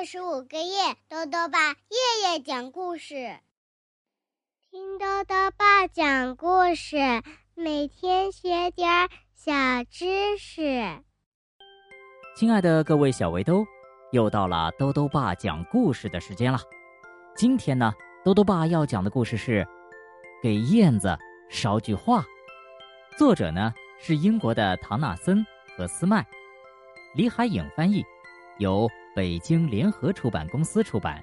二十五个夜，豆豆爸夜夜讲故事，听豆豆爸讲故事，每天学点小知识。亲爱的各位小围兜，又到了豆豆爸讲故事的时间了。今天呢，豆豆爸要讲的故事是《给燕子捎句话》，作者呢是英国的唐纳森和斯麦，李海颖翻译，由。北京联合出版公司出版。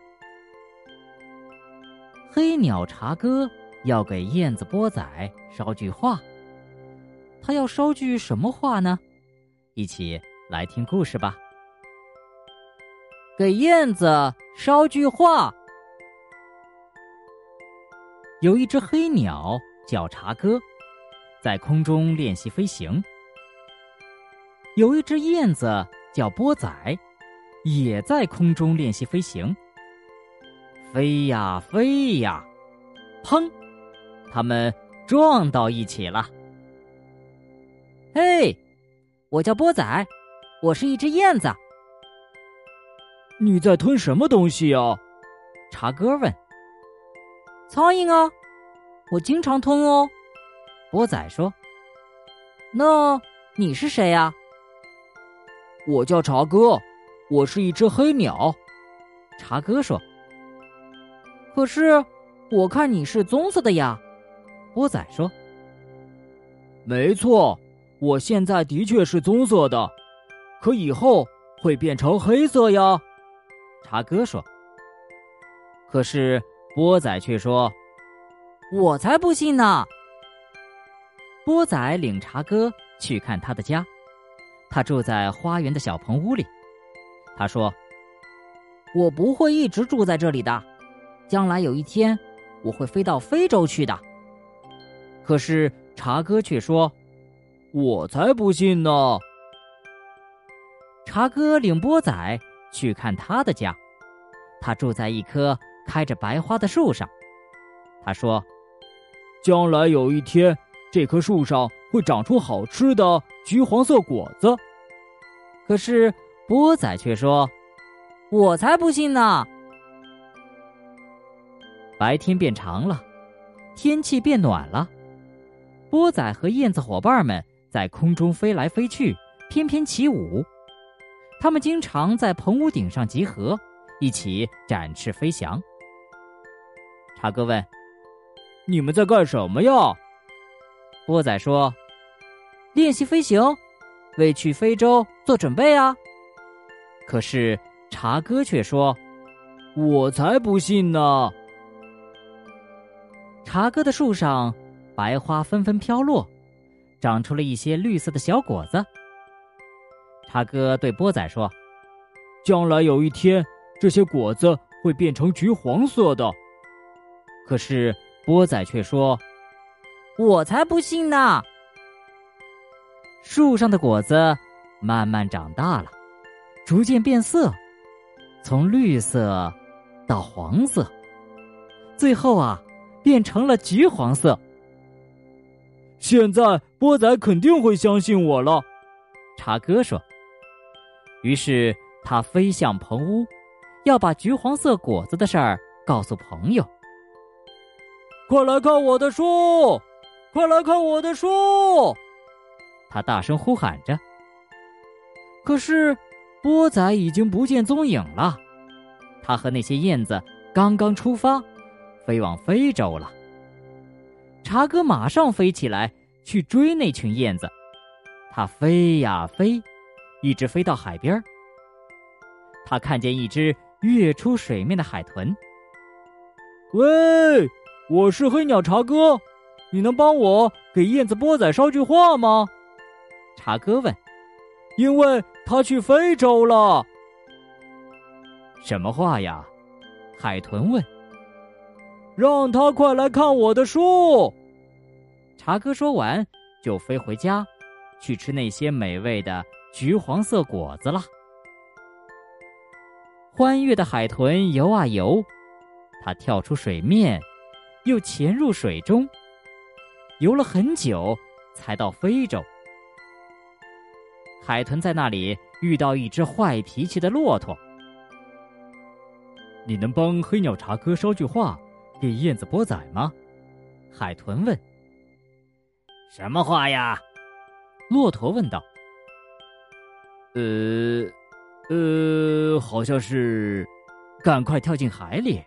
黑鸟茶哥要给燕子波仔捎句话，他要捎句什么话呢？一起来听故事吧。给燕子捎句话。有一只黑鸟叫茶哥，在空中练习飞行。有一只燕子叫波仔。也在空中练习飞行，飞呀飞呀，砰！他们撞到一起了。嘿，我叫波仔，我是一只燕子。你在吞什么东西呀？茶哥问。苍蝇啊，我经常吞哦。波仔说。那你是谁呀？我叫茶哥。我是一只黑鸟，茶哥说。可是我看你是棕色的呀，波仔说。没错，我现在的确是棕色的，可以后会变成黑色呀，茶哥说。可是波仔却说：“我才不信呢。”波仔领茶哥去看他的家，他住在花园的小棚屋里。他说：“我不会一直住在这里的，将来有一天，我会飞到非洲去的。”可是茶哥却说：“我才不信呢！”茶哥领波仔去看他的家，他住在一棵开着白花的树上。他说：“将来有一天，这棵树上会长出好吃的橘黄色果子。”可是。波仔却说：“我才不信呢！”白天变长了，天气变暖了，波仔和燕子伙伴们在空中飞来飞去，翩翩起舞。他们经常在棚屋顶上集合，一起展翅飞翔。茶哥问：“你们在干什么呀？”波仔说：“练习飞行，为去非洲做准备啊。”可是茶哥却说：“我才不信呢！”茶哥的树上白花纷纷飘落，长出了一些绿色的小果子。茶哥对波仔说：“将来有一天，这些果子会变成橘黄色的。”可是波仔却说：“我才不信呢！”树上的果子慢慢长大了。逐渐变色，从绿色到黄色，最后啊，变成了橘黄色。现在波仔肯定会相信我了，茶哥说。于是他飞向棚屋，要把橘黄色果子的事儿告诉朋友。快来看我的书，快来看我的书！他大声呼喊着。可是。波仔已经不见踪影了，他和那些燕子刚刚出发，飞往非洲了。茶哥马上飞起来去追那群燕子，他飞呀飞，一直飞到海边。他看见一只跃出水面的海豚。喂，我是黑鸟茶哥，你能帮我给燕子波仔捎句话吗？茶哥问。因为他去非洲了。什么话呀？海豚问。让他快来看我的书。茶哥说完，就飞回家，去吃那些美味的橘黄色果子了。欢悦的海豚游啊游，它跳出水面，又潜入水中，游了很久，才到非洲。海豚在那里遇到一只坏脾气的骆驼。你能帮黑鸟茶哥捎句话给燕子波仔吗？海豚问。什么话呀？骆驼问道。呃，呃，好像是，赶快跳进海里。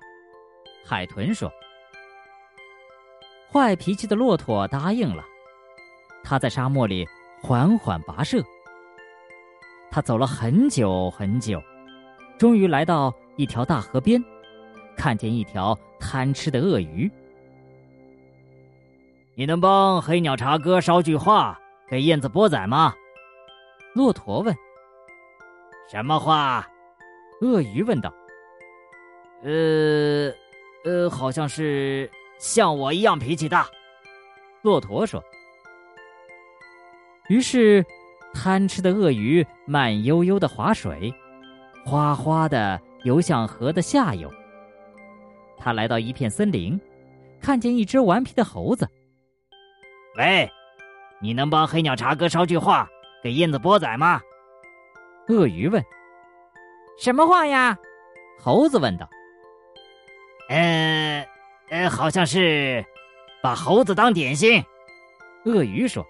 海豚说。坏脾气的骆驼答应了。他在沙漠里缓缓跋涉。他走了很久很久，终于来到一条大河边，看见一条贪吃的鳄鱼。你能帮黑鸟茶哥捎句话给燕子波仔吗？骆驼问。什么话？鳄鱼问道。呃，呃，好像是像我一样脾气大。骆驼说。于是。贪吃的鳄鱼慢悠悠的划水，哗哗的游向河的下游。他来到一片森林，看见一只顽皮的猴子。喂，你能帮黑鸟茶哥捎句话给燕子波仔吗？鳄鱼问。什么话呀？猴子问道。呃，呃，好像是把猴子当点心。鳄鱼说。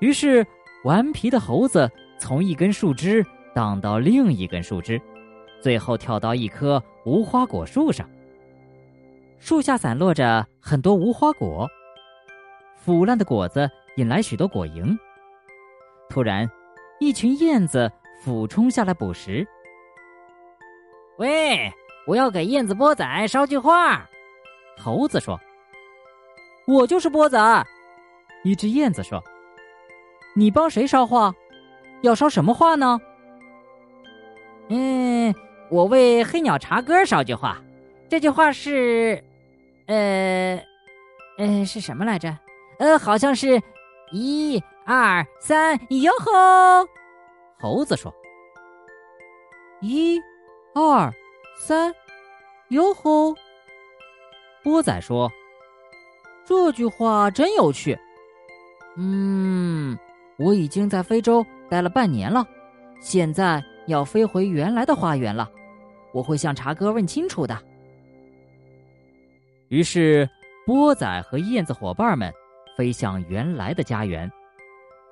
于是，顽皮的猴子从一根树枝荡到另一根树枝，最后跳到一棵无花果树上。树下散落着很多无花果，腐烂的果子引来许多果蝇。突然，一群燕子俯冲下来捕食。喂，我要给燕子波仔捎句话。猴子说：“我就是波仔。”一只燕子说。你帮谁捎话？要捎什么话呢？嗯，我为黑鸟茶哥捎句话。这句话是，呃，呃，是什么来着？呃，好像是，一二三，哟吼！猴子说：“一，二，三，哟吼！”波仔说：“这句话真有趣。”嗯。我已经在非洲待了半年了，现在要飞回原来的花园了。我会向茶哥问清楚的。于是，波仔和燕子伙伴们飞向原来的家园，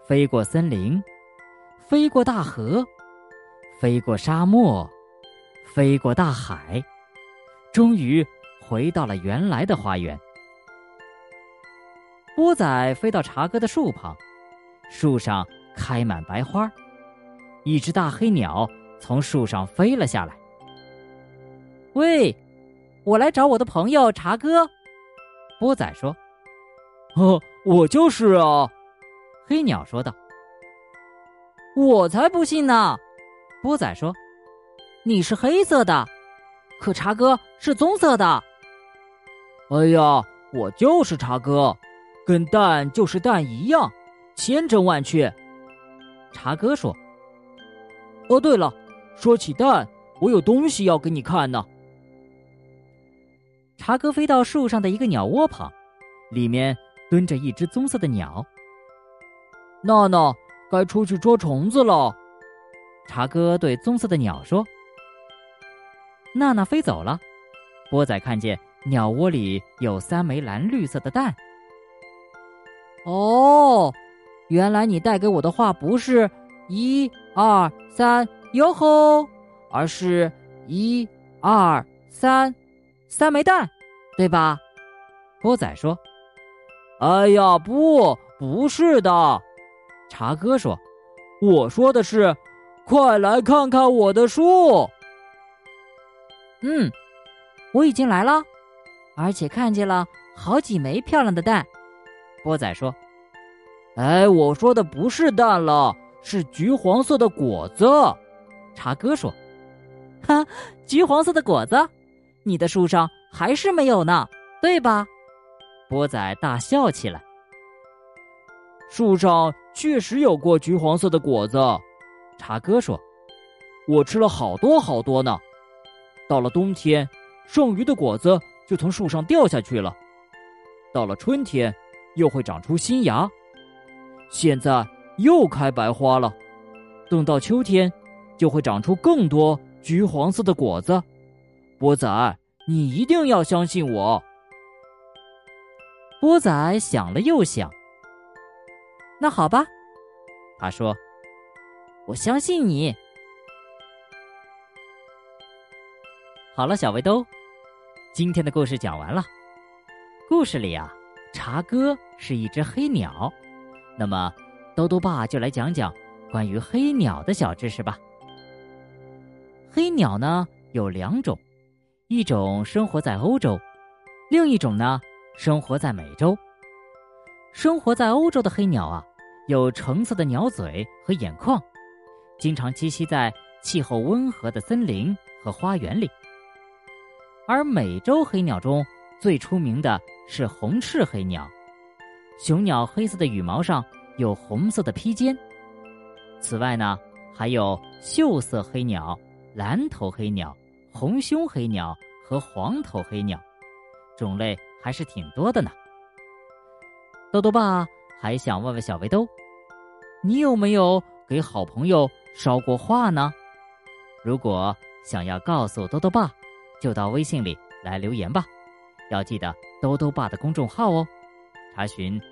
飞过森林，飞过大河，飞过沙漠，飞过大海，终于回到了原来的花园。波仔飞到茶哥的树旁。树上开满白花，一只大黑鸟从树上飞了下来。喂，我来找我的朋友茶哥。波仔说：“哦，我就是啊。”黑鸟说道。“我才不信呢！”波仔说：“你是黑色的，可茶哥是棕色的。”哎呀，我就是茶哥，跟蛋就是蛋一样。千真万确，茶哥说：“哦，对了，说起蛋，我有东西要给你看呢。”茶哥飞到树上的一个鸟窝旁，里面蹲着一只棕色的鸟。娜娜，该出去捉虫子了。茶哥对棕色的鸟说：“娜娜飞走了。”波仔看见鸟窝里有三枚蓝绿色的蛋。哦。原来你带给我的话不是一二三哟吼，而是一二三三枚蛋，对吧？波仔说：“哎呀，不，不是的。”茶哥说：“我说的是，快来看看我的树。”嗯，我已经来了，而且看见了好几枚漂亮的蛋。波仔说。哎，我说的不是蛋了，是橘黄色的果子。茶哥说：“哈，橘黄色的果子，你的树上还是没有呢，对吧？”波仔大笑起来。树上确实有过橘黄色的果子，茶哥说：“我吃了好多好多呢。到了冬天，剩余的果子就从树上掉下去了。到了春天，又会长出新芽。”现在又开白花了，等到秋天，就会长出更多橘黄色的果子。波仔，你一定要相信我。波仔想了又想，那好吧，他说：“我相信你。”好了，小围兜，今天的故事讲完了。故事里啊，茶哥是一只黑鸟。那么，兜兜爸就来讲讲关于黑鸟的小知识吧。黑鸟呢有两种，一种生活在欧洲，另一种呢生活在美洲。生活在欧洲的黑鸟啊，有橙色的鸟嘴和眼眶，经常栖息在气候温和的森林和花园里。而美洲黑鸟中最出名的是红翅黑鸟。雄鸟黑色的羽毛上有红色的披肩。此外呢，还有锈色黑鸟、蓝头黑鸟、红胸黑鸟和黄头黑鸟，种类还是挺多的呢。豆豆爸还想问问小围兜，你有没有给好朋友捎过话呢？如果想要告诉豆豆爸，就到微信里来留言吧，要记得豆豆爸的公众号哦。查询“